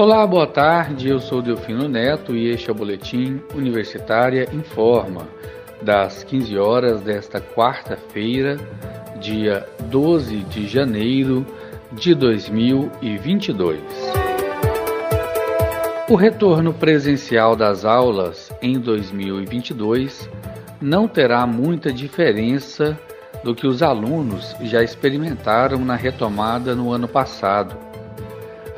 Olá, boa tarde. Eu sou Delfino Neto e este é o boletim Universitária Informa, das 15 horas desta quarta-feira, dia 12 de janeiro de 2022. O retorno presencial das aulas em 2022 não terá muita diferença do que os alunos já experimentaram na retomada no ano passado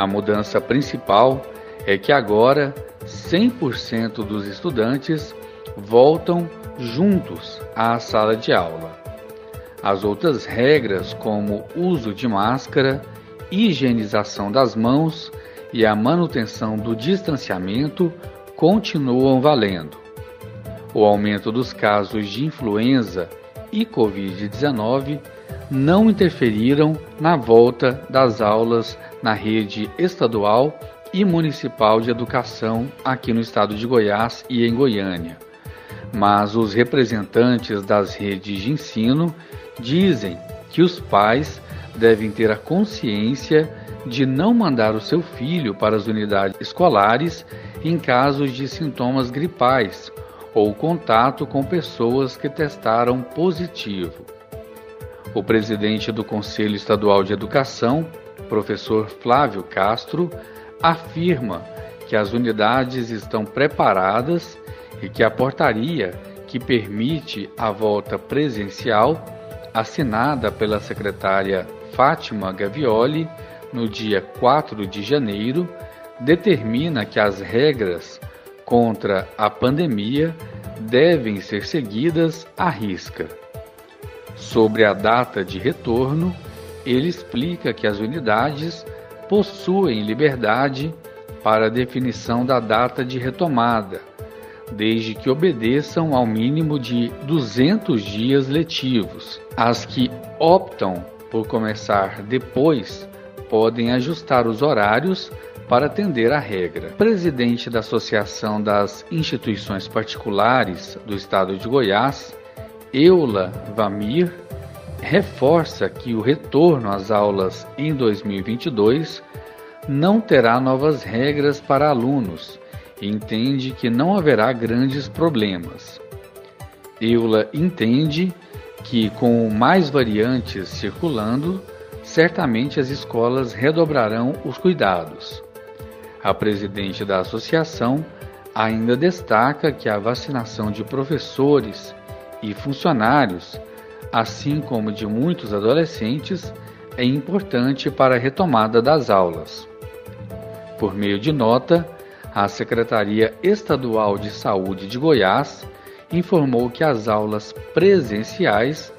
a mudança principal é que agora 100% dos estudantes voltam juntos à sala de aula. As outras regras, como uso de máscara, higienização das mãos e a manutenção do distanciamento, continuam valendo. O aumento dos casos de influenza e Covid-19 não interferiram na volta das aulas na rede estadual e municipal de educação aqui no estado de Goiás e em Goiânia. Mas os representantes das redes de ensino dizem que os pais devem ter a consciência de não mandar o seu filho para as unidades escolares em casos de sintomas gripais ou contato com pessoas que testaram positivo. O presidente do Conselho Estadual de Educação, professor Flávio Castro, afirma que as unidades estão preparadas e que a portaria que permite a volta presencial, assinada pela secretária Fátima Gavioli no dia 4 de janeiro, determina que as regras contra a pandemia devem ser seguidas à risca. Sobre a data de retorno, ele explica que as unidades possuem liberdade para a definição da data de retomada, desde que obedeçam ao mínimo de 200 dias letivos. As que optam por começar depois podem ajustar os horários para atender à regra. Presidente da Associação das Instituições Particulares do Estado de Goiás, Eula Vamir, reforça que o retorno às aulas em 2022 não terá novas regras para alunos e entende que não haverá grandes problemas. Eula entende que, com mais variantes circulando, certamente as escolas redobrarão os cuidados. A presidente da associação ainda destaca que a vacinação de professores e funcionários, assim como de muitos adolescentes, é importante para a retomada das aulas. Por meio de nota, a Secretaria Estadual de Saúde de Goiás informou que as aulas presenciais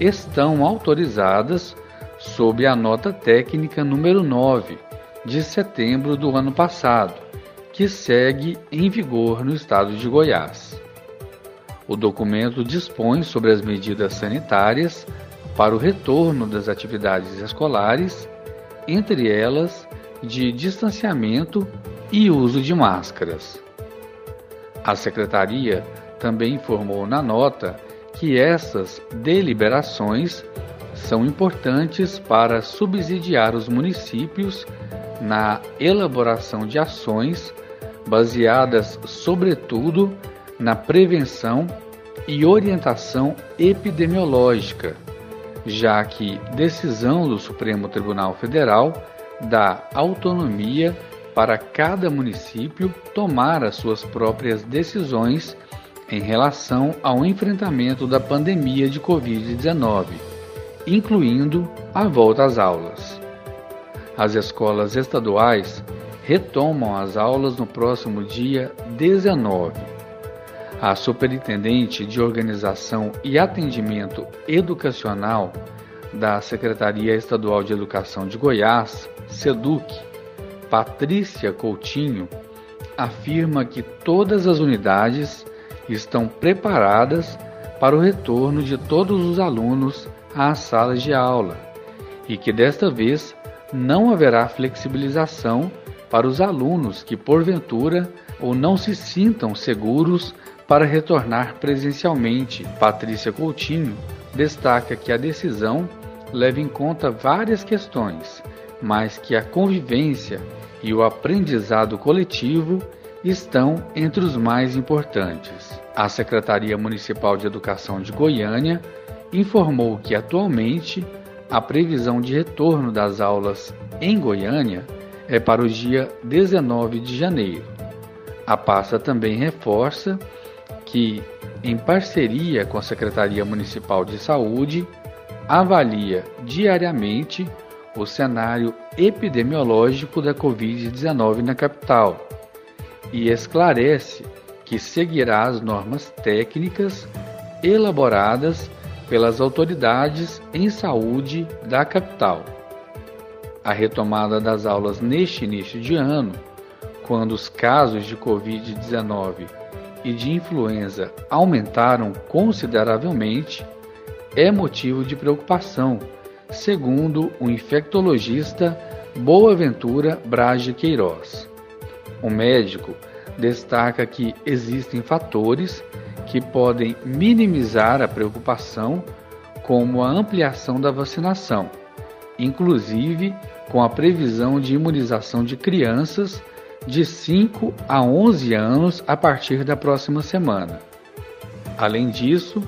estão autorizadas sob a nota técnica número 9 de setembro do ano passado, que segue em vigor no estado de Goiás. O documento dispõe sobre as medidas sanitárias para o retorno das atividades escolares, entre elas de distanciamento e uso de máscaras. A Secretaria também informou na nota que essas deliberações são importantes para subsidiar os municípios na elaboração de ações baseadas, sobretudo, na prevenção e orientação epidemiológica, já que decisão do Supremo Tribunal Federal dá autonomia para cada município tomar as suas próprias decisões em relação ao enfrentamento da pandemia de Covid-19, incluindo a volta às aulas. As escolas estaduais retomam as aulas no próximo dia 19 a superintendente de Organização e Atendimento Educacional da Secretaria Estadual de Educação de Goiás, SEDUC, Patrícia Coutinho, afirma que todas as unidades estão preparadas para o retorno de todos os alunos às salas de aula e que desta vez não haverá flexibilização para os alunos que, porventura, ou não se sintam seguros para retornar presencialmente. Patrícia Coutinho destaca que a decisão leva em conta várias questões, mas que a convivência e o aprendizado coletivo estão entre os mais importantes. A Secretaria Municipal de Educação de Goiânia informou que atualmente a previsão de retorno das aulas em Goiânia é para o dia 19 de janeiro. A pasta também reforça que, em parceria com a Secretaria Municipal de Saúde, avalia diariamente o cenário epidemiológico da Covid-19 na capital e esclarece que seguirá as normas técnicas elaboradas pelas autoridades em saúde da capital. A retomada das aulas neste início de ano, quando os casos de Covid-19 e de influenza aumentaram consideravelmente, é motivo de preocupação, segundo o infectologista Boaventura Brage Queiroz. O médico destaca que existem fatores que podem minimizar a preocupação, como a ampliação da vacinação, inclusive com a previsão de imunização de crianças de 5 a 11 anos a partir da próxima semana. Além disso,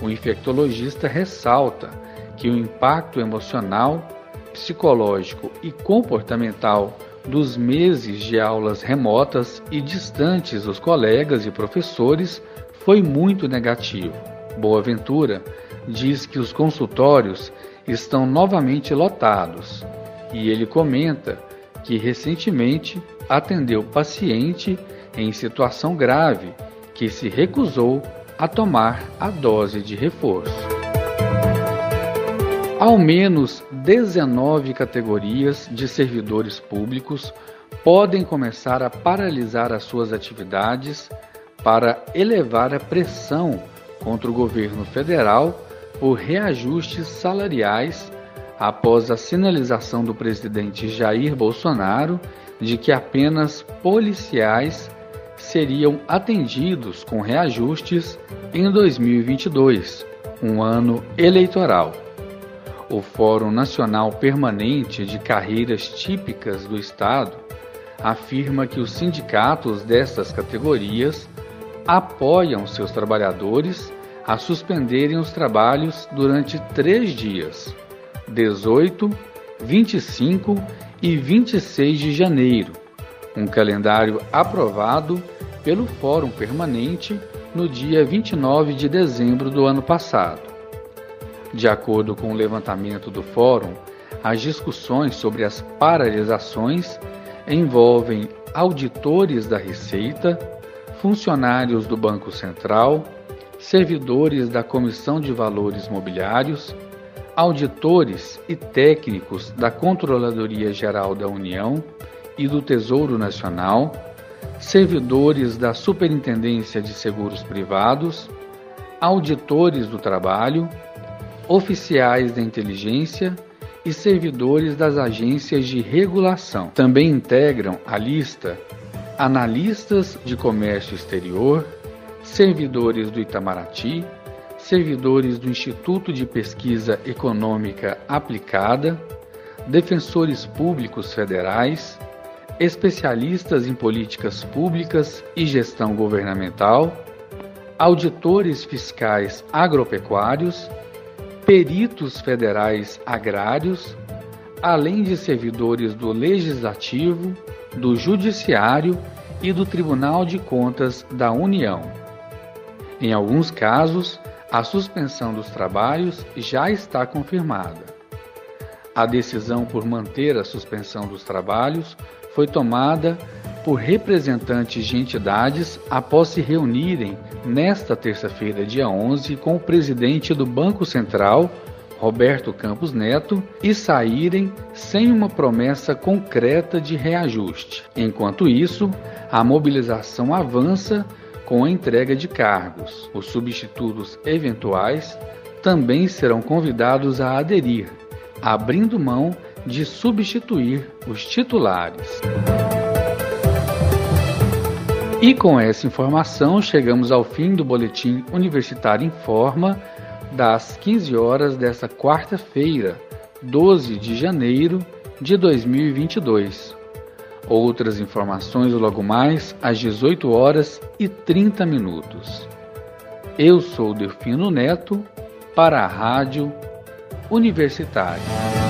o infectologista ressalta que o impacto emocional, psicológico e comportamental dos meses de aulas remotas e distantes dos colegas e professores foi muito negativo. Boaventura diz que os consultórios estão novamente lotados e ele comenta que recentemente atendeu paciente em situação grave que se recusou a tomar a dose de reforço. Ao menos 19 categorias de servidores públicos podem começar a paralisar as suas atividades para elevar a pressão contra o governo federal por reajustes salariais após a sinalização do presidente Jair Bolsonaro de que apenas policiais seriam atendidos com reajustes em 2022, um ano eleitoral. O Fórum Nacional Permanente de Carreiras Típicas do Estado afirma que os sindicatos dessas categorias apoiam seus trabalhadores a suspenderem os trabalhos durante três dias, 18, 25 e 26 de janeiro, um calendário aprovado pelo Fórum Permanente no dia 29 de dezembro do ano passado. De acordo com o levantamento do Fórum, as discussões sobre as paralisações envolvem auditores da Receita, funcionários do Banco Central, servidores da Comissão de Valores Mobiliários, auditores e técnicos da Controladoria Geral da União e do Tesouro Nacional, servidores da Superintendência de Seguros Privados, auditores do trabalho, oficiais da inteligência e servidores das agências de regulação. Também integram a lista analistas de comércio exterior, servidores do Itamaraty, servidores do Instituto de Pesquisa Econômica Aplicada, defensores públicos federais, especialistas em políticas públicas e gestão governamental, auditores fiscais agropecuários peritos federais agrários, além de servidores do Legislativo, do Judiciário e do Tribunal de Contas da União. Em alguns casos, a suspensão dos trabalhos já está confirmada. A decisão por manter a suspensão dos trabalhos foi tomada por representantes de entidades após se reunirem nesta terça-feira, dia 11, com o presidente do Banco Central, Roberto Campos Neto, e saírem sem uma promessa concreta de reajuste. Enquanto isso, a mobilização avança com a entrega de cargos. Os substitutos eventuais também serão convidados a aderir, abrindo mão de substituir os titulares. E com essa informação, chegamos ao fim do Boletim Universitário em Forma das 15 horas desta quarta-feira, 12 de janeiro de 2022. Outras informações logo mais às 18 horas e 30 minutos. Eu sou Delfino Neto para a Rádio Universitária.